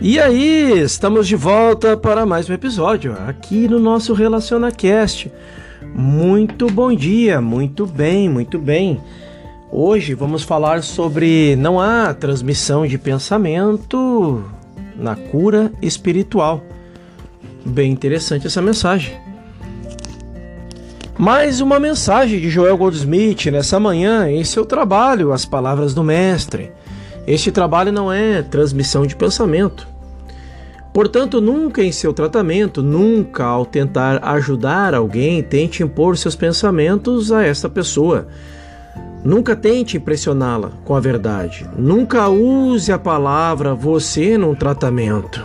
E aí, estamos de volta para mais um episódio aqui no nosso RelacionaCast. Muito bom dia, muito bem, muito bem. Hoje vamos falar sobre não há transmissão de pensamento na cura espiritual. Bem interessante essa mensagem. Mais uma mensagem de Joel Goldsmith nessa manhã em seu trabalho As Palavras do Mestre. Este trabalho não é transmissão de pensamento. Portanto, nunca em seu tratamento, nunca ao tentar ajudar alguém, tente impor seus pensamentos a esta pessoa. Nunca tente impressioná-la com a verdade. Nunca use a palavra você num tratamento.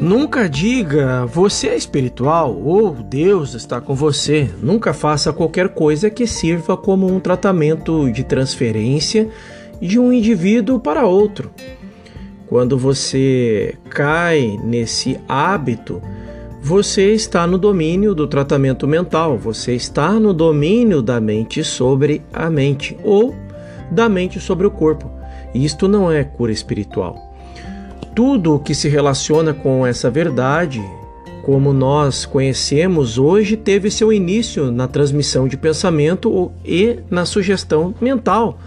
Nunca diga você é espiritual ou Deus está com você. Nunca faça qualquer coisa que sirva como um tratamento de transferência de um indivíduo para outro. Quando você cai nesse hábito, você está no domínio do tratamento mental, você está no domínio da mente sobre a mente ou da mente sobre o corpo. Isto não é cura espiritual. Tudo o que se relaciona com essa verdade, como nós conhecemos hoje, teve seu início na transmissão de pensamento e na sugestão mental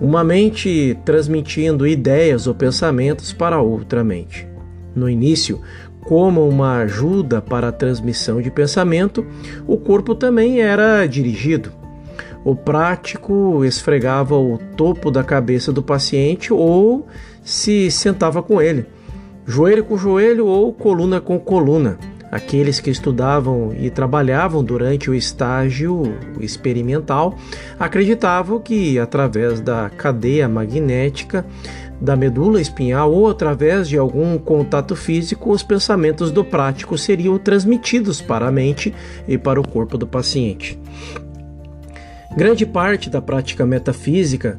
uma mente transmitindo ideias ou pensamentos para outra mente. No início, como uma ajuda para a transmissão de pensamento, o corpo também era dirigido. O prático esfregava o topo da cabeça do paciente ou se sentava com ele, joelho com joelho ou coluna com coluna. Aqueles que estudavam e trabalhavam durante o estágio experimental acreditavam que, através da cadeia magnética da medula espinhal ou através de algum contato físico, os pensamentos do prático seriam transmitidos para a mente e para o corpo do paciente. Grande parte da prática metafísica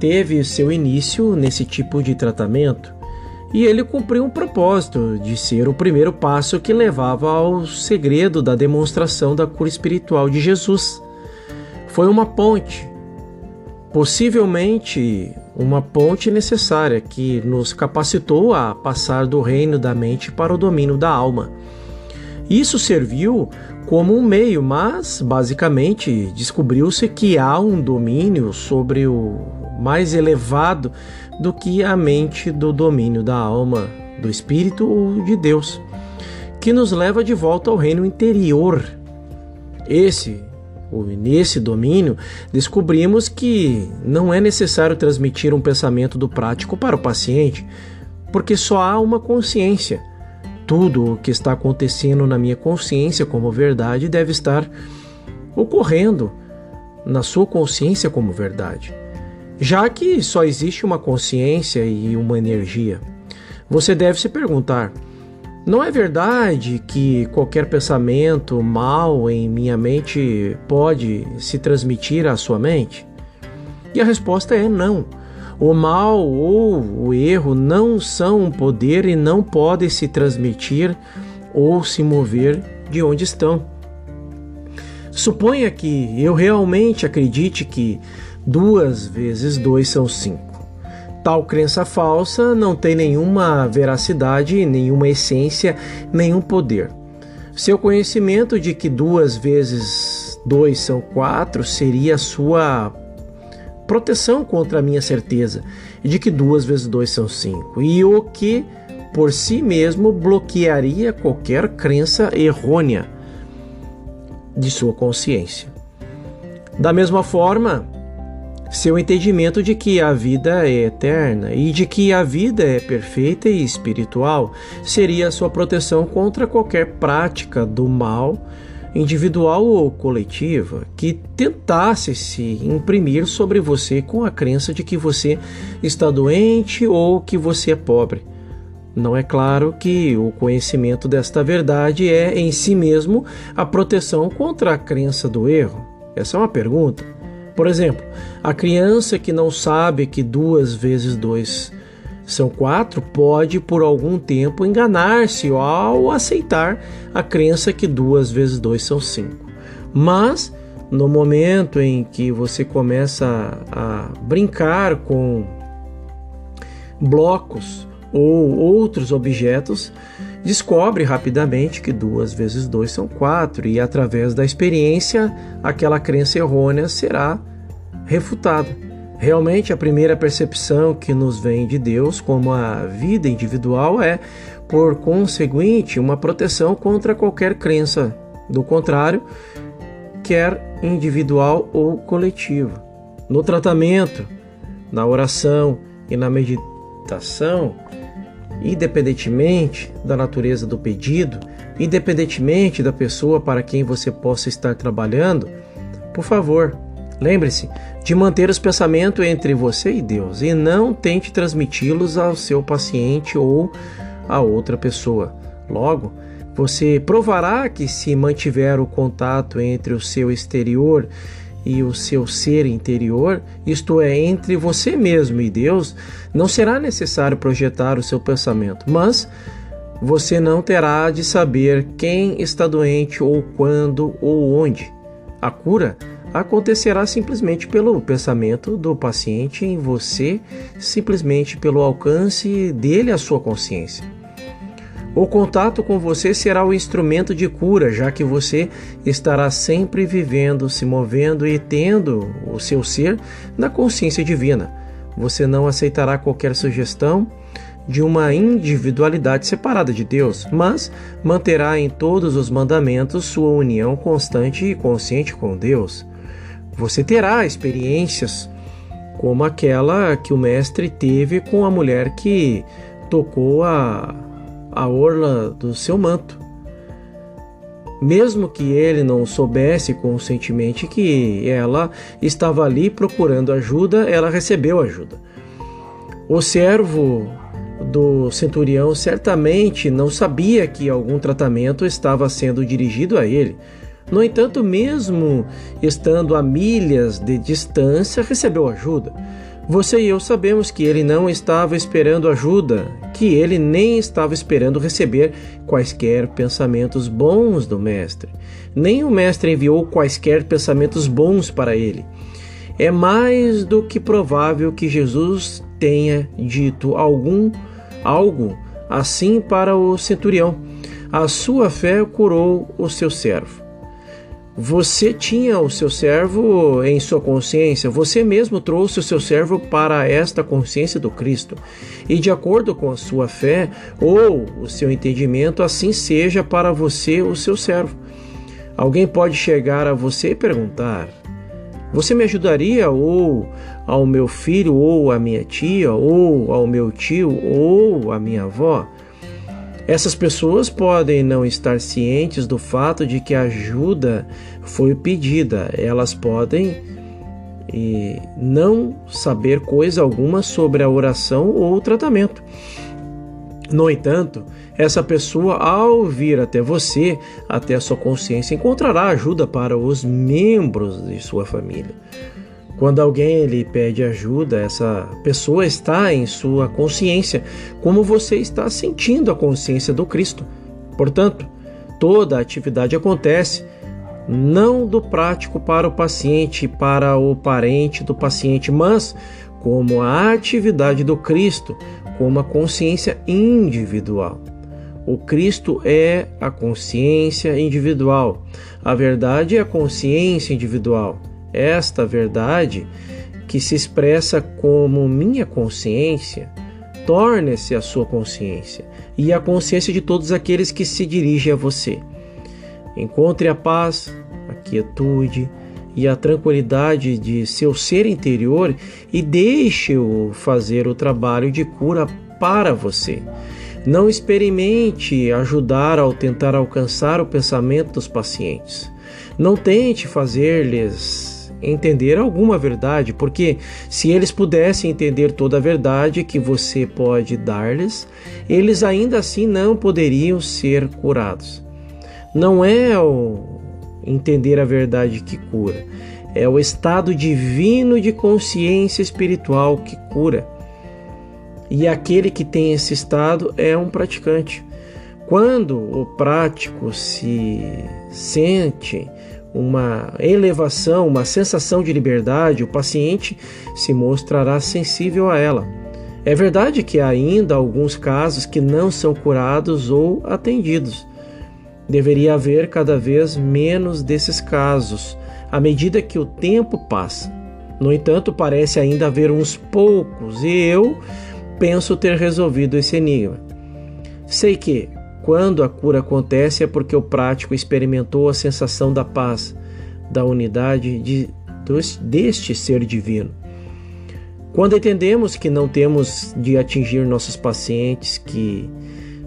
teve seu início nesse tipo de tratamento e ele cumpriu um propósito de ser o primeiro passo que levava ao segredo da demonstração da cura espiritual de Jesus. Foi uma ponte, possivelmente uma ponte necessária que nos capacitou a passar do reino da mente para o domínio da alma. Isso serviu como um meio, mas basicamente descobriu-se que há um domínio sobre o mais elevado do que a mente do domínio da alma, do espírito ou de Deus, que nos leva de volta ao reino interior. Esse nesse domínio, descobrimos que não é necessário transmitir um pensamento do prático para o paciente, porque só há uma consciência. Tudo o que está acontecendo na minha consciência como verdade deve estar ocorrendo na sua consciência como verdade já que só existe uma consciência e uma energia. Você deve se perguntar: não é verdade que qualquer pensamento mal em minha mente pode se transmitir à sua mente? E a resposta é não. O mal ou o erro não são um poder e não podem se transmitir ou se mover de onde estão. Suponha que eu realmente acredite que Duas vezes dois são cinco. Tal crença falsa não tem nenhuma veracidade, nenhuma essência, nenhum poder. Seu conhecimento de que duas vezes dois são quatro seria sua proteção contra a minha certeza de que duas vezes dois são cinco, e o que por si mesmo bloquearia qualquer crença errônea de sua consciência. Da mesma forma, seu entendimento de que a vida é eterna e de que a vida é perfeita e espiritual seria sua proteção contra qualquer prática do mal, individual ou coletiva, que tentasse se imprimir sobre você com a crença de que você está doente ou que você é pobre. Não é claro que o conhecimento desta verdade é em si mesmo a proteção contra a crença do erro? Essa é uma pergunta. Por exemplo, a criança que não sabe que duas vezes dois são quatro pode, por algum tempo, enganar-se ao aceitar a crença que duas vezes dois são cinco. Mas, no momento em que você começa a brincar com blocos ou outros objetos, descobre rapidamente que duas vezes dois são quatro, e através da experiência, aquela crença errônea será refutada. Realmente, a primeira percepção que nos vem de Deus como a vida individual é, por conseguinte, uma proteção contra qualquer crença. Do contrário, quer individual ou coletiva. No tratamento, na oração e na meditação, independentemente da natureza do pedido, independentemente da pessoa para quem você possa estar trabalhando, por favor, lembre-se de manter os pensamentos entre você e Deus e não tente transmiti-los ao seu paciente ou a outra pessoa. Logo, você provará que se mantiver o contato entre o seu exterior e o seu ser interior, isto é, entre você mesmo e Deus, não será necessário projetar o seu pensamento, mas você não terá de saber quem está doente ou quando ou onde. A cura acontecerá simplesmente pelo pensamento do paciente em você, simplesmente pelo alcance dele à sua consciência. O contato com você será o instrumento de cura, já que você estará sempre vivendo, se movendo e tendo o seu ser na consciência divina. Você não aceitará qualquer sugestão de uma individualidade separada de Deus, mas manterá em todos os mandamentos sua união constante e consciente com Deus. Você terá experiências como aquela que o mestre teve com a mulher que tocou a a orla do seu manto. Mesmo que ele não soubesse conscientemente que ela estava ali procurando ajuda, ela recebeu ajuda. O servo do centurião certamente não sabia que algum tratamento estava sendo dirigido a ele. No entanto, mesmo estando a milhas de distância, recebeu ajuda. Você e eu sabemos que ele não estava esperando ajuda, que ele nem estava esperando receber quaisquer pensamentos bons do Mestre. Nem o Mestre enviou quaisquer pensamentos bons para ele. É mais do que provável que Jesus tenha dito algum algo assim para o centurião. A sua fé curou o seu servo. Você tinha o seu servo em sua consciência, você mesmo trouxe o seu servo para esta consciência do Cristo. E de acordo com a sua fé ou o seu entendimento, assim seja para você o seu servo. Alguém pode chegar a você e perguntar: Você me ajudaria ou ao meu filho ou à minha tia ou ao meu tio ou à minha avó? Essas pessoas podem não estar cientes do fato de que ajuda foi pedida, elas podem e não saber coisa alguma sobre a oração ou o tratamento. No entanto, essa pessoa, ao vir até você, até a sua consciência, encontrará ajuda para os membros de sua família. Quando alguém lhe pede ajuda, essa pessoa está em sua consciência, como você está sentindo a consciência do Cristo. Portanto, toda a atividade acontece não do prático para o paciente, para o parente do paciente, mas como a atividade do Cristo, como a consciência individual. O Cristo é a consciência individual. A verdade é a consciência individual. Esta verdade, que se expressa como minha consciência, torne-se a sua consciência e a consciência de todos aqueles que se dirigem a você. Encontre a paz, a quietude e a tranquilidade de seu ser interior e deixe-o fazer o trabalho de cura para você. Não experimente ajudar ao tentar alcançar o pensamento dos pacientes. Não tente fazer-lhes entender alguma verdade, porque se eles pudessem entender toda a verdade que você pode dar-lhes, eles ainda assim não poderiam ser curados. Não é o entender a verdade que cura, é o estado divino de consciência espiritual que cura. E aquele que tem esse estado é um praticante. Quando o prático se sente uma elevação, uma sensação de liberdade, o paciente se mostrará sensível a ela. É verdade que há ainda alguns casos que não são curados ou atendidos. Deveria haver cada vez menos desses casos à medida que o tempo passa. No entanto, parece ainda haver uns poucos e eu penso ter resolvido esse enigma. Sei que, quando a cura acontece, é porque o prático experimentou a sensação da paz, da unidade de, deste ser divino. Quando entendemos que não temos de atingir nossos pacientes, que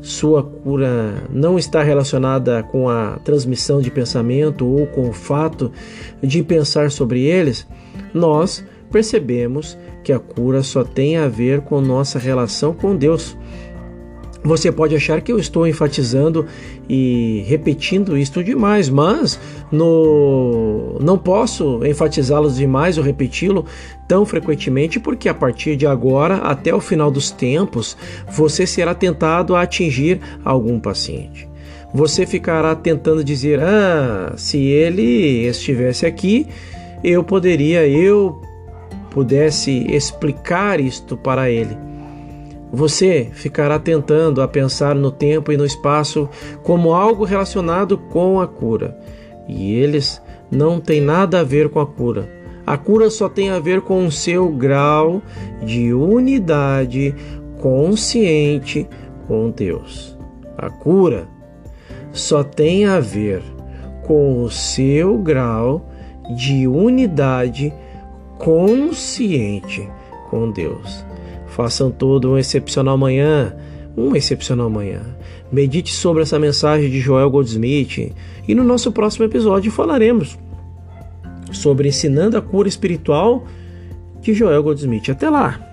sua cura não está relacionada com a transmissão de pensamento ou com o fato de pensar sobre eles, nós percebemos que a cura só tem a ver com nossa relação com Deus. Você pode achar que eu estou enfatizando e repetindo isto demais, mas no... não posso enfatizá-lo demais ou repeti-lo tão frequentemente, porque a partir de agora, até o final dos tempos, você será tentado a atingir algum paciente. Você ficará tentando dizer: Ah, se ele estivesse aqui, eu poderia, eu pudesse explicar isto para ele. Você ficará tentando a pensar no tempo e no espaço como algo relacionado com a cura, e eles não têm nada a ver com a cura. A cura só tem a ver com o seu grau de unidade consciente com Deus. A cura só tem a ver com o seu grau de unidade consciente com Deus. Façam todo um excepcional manhã, uma excepcional manhã. Medite sobre essa mensagem de Joel Goldsmith e no nosso próximo episódio falaremos sobre ensinando a cura espiritual de Joel Goldsmith. Até lá!